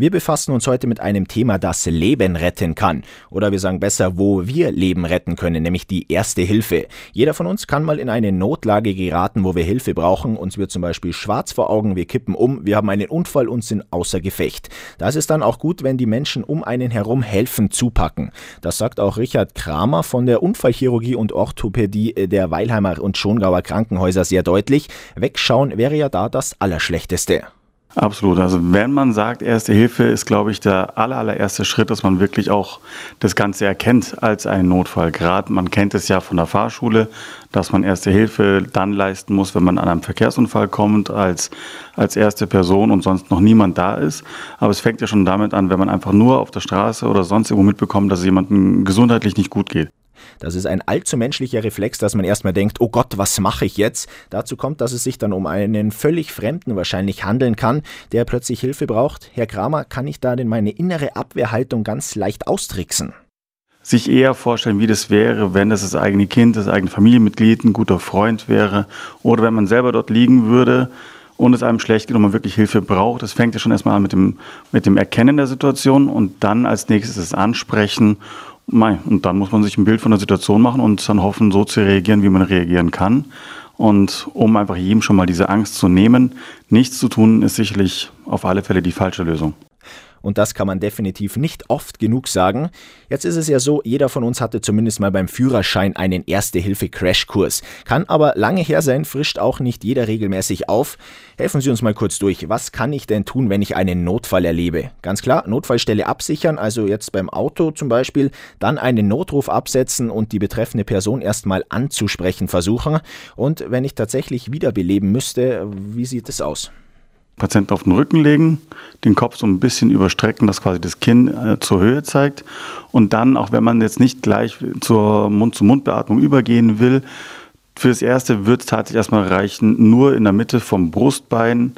Wir befassen uns heute mit einem Thema, das Leben retten kann. Oder wir sagen besser, wo wir Leben retten können, nämlich die erste Hilfe. Jeder von uns kann mal in eine Notlage geraten, wo wir Hilfe brauchen. Uns wird zum Beispiel schwarz vor Augen, wir kippen um, wir haben einen Unfall und sind außer Gefecht. Da ist dann auch gut, wenn die Menschen um einen herum helfen, zupacken. Das sagt auch Richard Kramer von der Unfallchirurgie und Orthopädie der Weilheimer und Schongauer Krankenhäuser sehr deutlich. Wegschauen wäre ja da das Allerschlechteste. Absolut. Also wenn man sagt, Erste Hilfe ist, glaube ich, der aller, allererste Schritt, dass man wirklich auch das Ganze erkennt als einen Notfall. Gerade man kennt es ja von der Fahrschule, dass man Erste Hilfe dann leisten muss, wenn man an einem Verkehrsunfall kommt, als, als erste Person und sonst noch niemand da ist. Aber es fängt ja schon damit an, wenn man einfach nur auf der Straße oder sonst irgendwo mitbekommt, dass es jemandem gesundheitlich nicht gut geht. Das ist ein allzu menschlicher Reflex, dass man erstmal denkt, oh Gott, was mache ich jetzt? Dazu kommt, dass es sich dann um einen völlig Fremden wahrscheinlich handeln kann, der plötzlich Hilfe braucht. Herr Kramer, kann ich da denn meine innere Abwehrhaltung ganz leicht austricksen? sich eher vorstellen, wie das wäre, wenn das das eigene Kind, das eigene Familienmitglied, ein guter Freund wäre oder wenn man selber dort liegen würde und es einem schlecht geht und man wirklich Hilfe braucht. Das fängt ja schon erstmal an mit dem, mit dem Erkennen der Situation und dann als nächstes das Ansprechen und dann muss man sich ein Bild von der Situation machen und dann hoffen, so zu reagieren, wie man reagieren kann. Und um einfach jedem schon mal diese Angst zu nehmen, nichts zu tun, ist sicherlich auf alle Fälle die falsche Lösung und das kann man definitiv nicht oft genug sagen. Jetzt ist es ja so, jeder von uns hatte zumindest mal beim Führerschein einen Erste-Hilfe-Crashkurs. Kann aber lange her sein, frischt auch nicht jeder regelmäßig auf. Helfen Sie uns mal kurz durch. Was kann ich denn tun, wenn ich einen Notfall erlebe? Ganz klar, Notfallstelle absichern, also jetzt beim Auto zum Beispiel, dann einen Notruf absetzen und die betreffende Person erstmal anzusprechen versuchen. Und wenn ich tatsächlich wiederbeleben müsste, wie sieht es aus? Patienten auf den Rücken legen, den Kopf so ein bisschen überstrecken, dass quasi das Kinn äh, zur Höhe zeigt. Und dann, auch wenn man jetzt nicht gleich zur Mund-zu-Mund-Beatmung übergehen will, für das Erste wird es tatsächlich erstmal reichen, nur in der Mitte vom Brustbein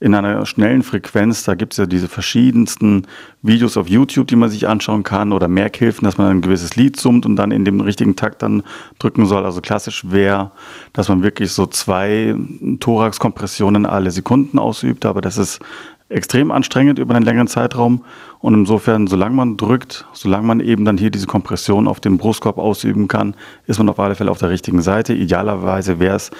in einer schnellen Frequenz. Da gibt es ja diese verschiedensten Videos auf YouTube, die man sich anschauen kann oder Merkhilfen, dass man ein gewisses Lied summt und dann in dem richtigen Takt dann drücken soll. Also klassisch wäre, dass man wirklich so zwei Thoraxkompressionen alle Sekunden ausübt, aber das ist extrem anstrengend über einen längeren Zeitraum. Und insofern, solange man drückt, solange man eben dann hier diese Kompression auf dem Brustkorb ausüben kann, ist man auf alle Fälle auf der richtigen Seite. Idealerweise wäre es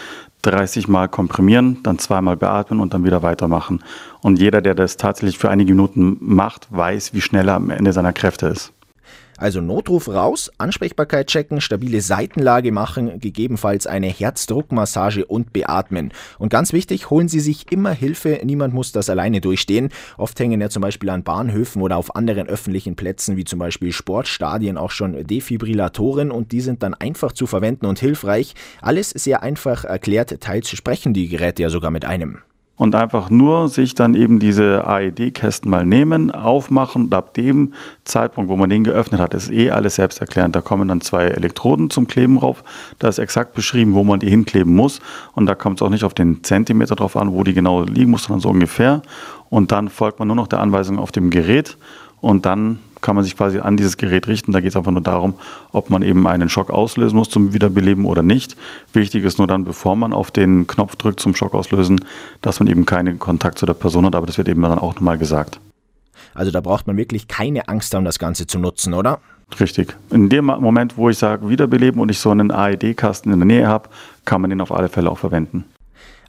30 Mal komprimieren, dann zweimal beatmen und dann wieder weitermachen. Und jeder, der das tatsächlich für einige Minuten macht, weiß, wie schnell er am Ende seiner Kräfte ist. Also Notruf raus, Ansprechbarkeit checken, stabile Seitenlage machen, gegebenenfalls eine Herzdruckmassage und beatmen. Und ganz wichtig, holen Sie sich immer Hilfe, niemand muss das alleine durchstehen. Oft hängen ja zum Beispiel an Bahnhöfen oder auf anderen öffentlichen Plätzen wie zum Beispiel Sportstadien auch schon Defibrillatoren und die sind dann einfach zu verwenden und hilfreich. Alles sehr einfach erklärt, teils sprechen die Geräte ja sogar mit einem und einfach nur sich dann eben diese AED-Kästen mal nehmen, aufmachen und ab dem Zeitpunkt, wo man den geöffnet hat, ist eh alles selbsterklärend. Da kommen dann zwei Elektroden zum Kleben rauf. Da ist exakt beschrieben, wo man die hinkleben muss und da kommt es auch nicht auf den Zentimeter drauf an, wo die genau liegen muss, sondern so ungefähr. Und dann folgt man nur noch der Anweisung auf dem Gerät und dann kann man sich quasi an dieses Gerät richten. Da geht es einfach nur darum, ob man eben einen Schock auslösen muss zum Wiederbeleben oder nicht. Wichtig ist nur dann, bevor man auf den Knopf drückt zum Schock auslösen, dass man eben keinen Kontakt zu der Person hat, aber das wird eben dann auch nochmal gesagt. Also da braucht man wirklich keine Angst haben, das Ganze zu nutzen, oder? Richtig. In dem Moment, wo ich sage Wiederbeleben und ich so einen AED-Kasten in der Nähe habe, kann man den auf alle Fälle auch verwenden.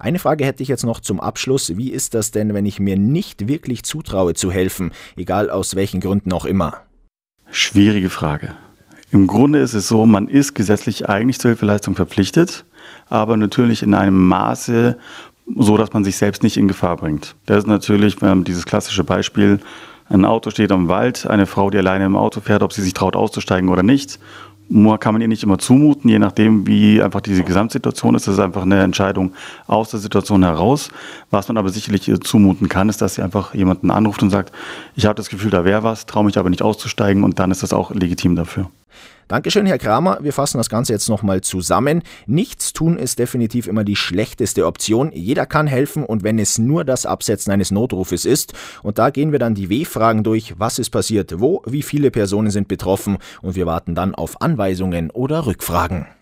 Eine Frage hätte ich jetzt noch zum Abschluss. Wie ist das denn, wenn ich mir nicht wirklich zutraue zu helfen, egal aus welchen Gründen auch immer? Schwierige Frage. Im Grunde ist es so, man ist gesetzlich eigentlich zur Hilfeleistung verpflichtet, aber natürlich in einem Maße, so dass man sich selbst nicht in Gefahr bringt. Das ist natürlich dieses klassische Beispiel, ein Auto steht am Wald, eine Frau, die alleine im Auto fährt, ob sie sich traut auszusteigen oder nicht kann man ihr nicht immer zumuten, je nachdem, wie einfach diese Gesamtsituation ist. Das ist einfach eine Entscheidung aus der Situation heraus. Was man aber sicherlich ihr zumuten kann, ist, dass sie einfach jemanden anruft und sagt, ich habe das Gefühl, da wäre was, traue mich aber nicht auszusteigen und dann ist das auch legitim dafür. Dankeschön, Herr Kramer. Wir fassen das Ganze jetzt nochmal zusammen. Nichts tun ist definitiv immer die schlechteste Option. Jeder kann helfen und wenn es nur das Absetzen eines Notrufes ist. Und da gehen wir dann die W-Fragen durch. Was ist passiert? Wo? Wie viele Personen sind betroffen? Und wir warten dann auf Anweisungen oder Rückfragen.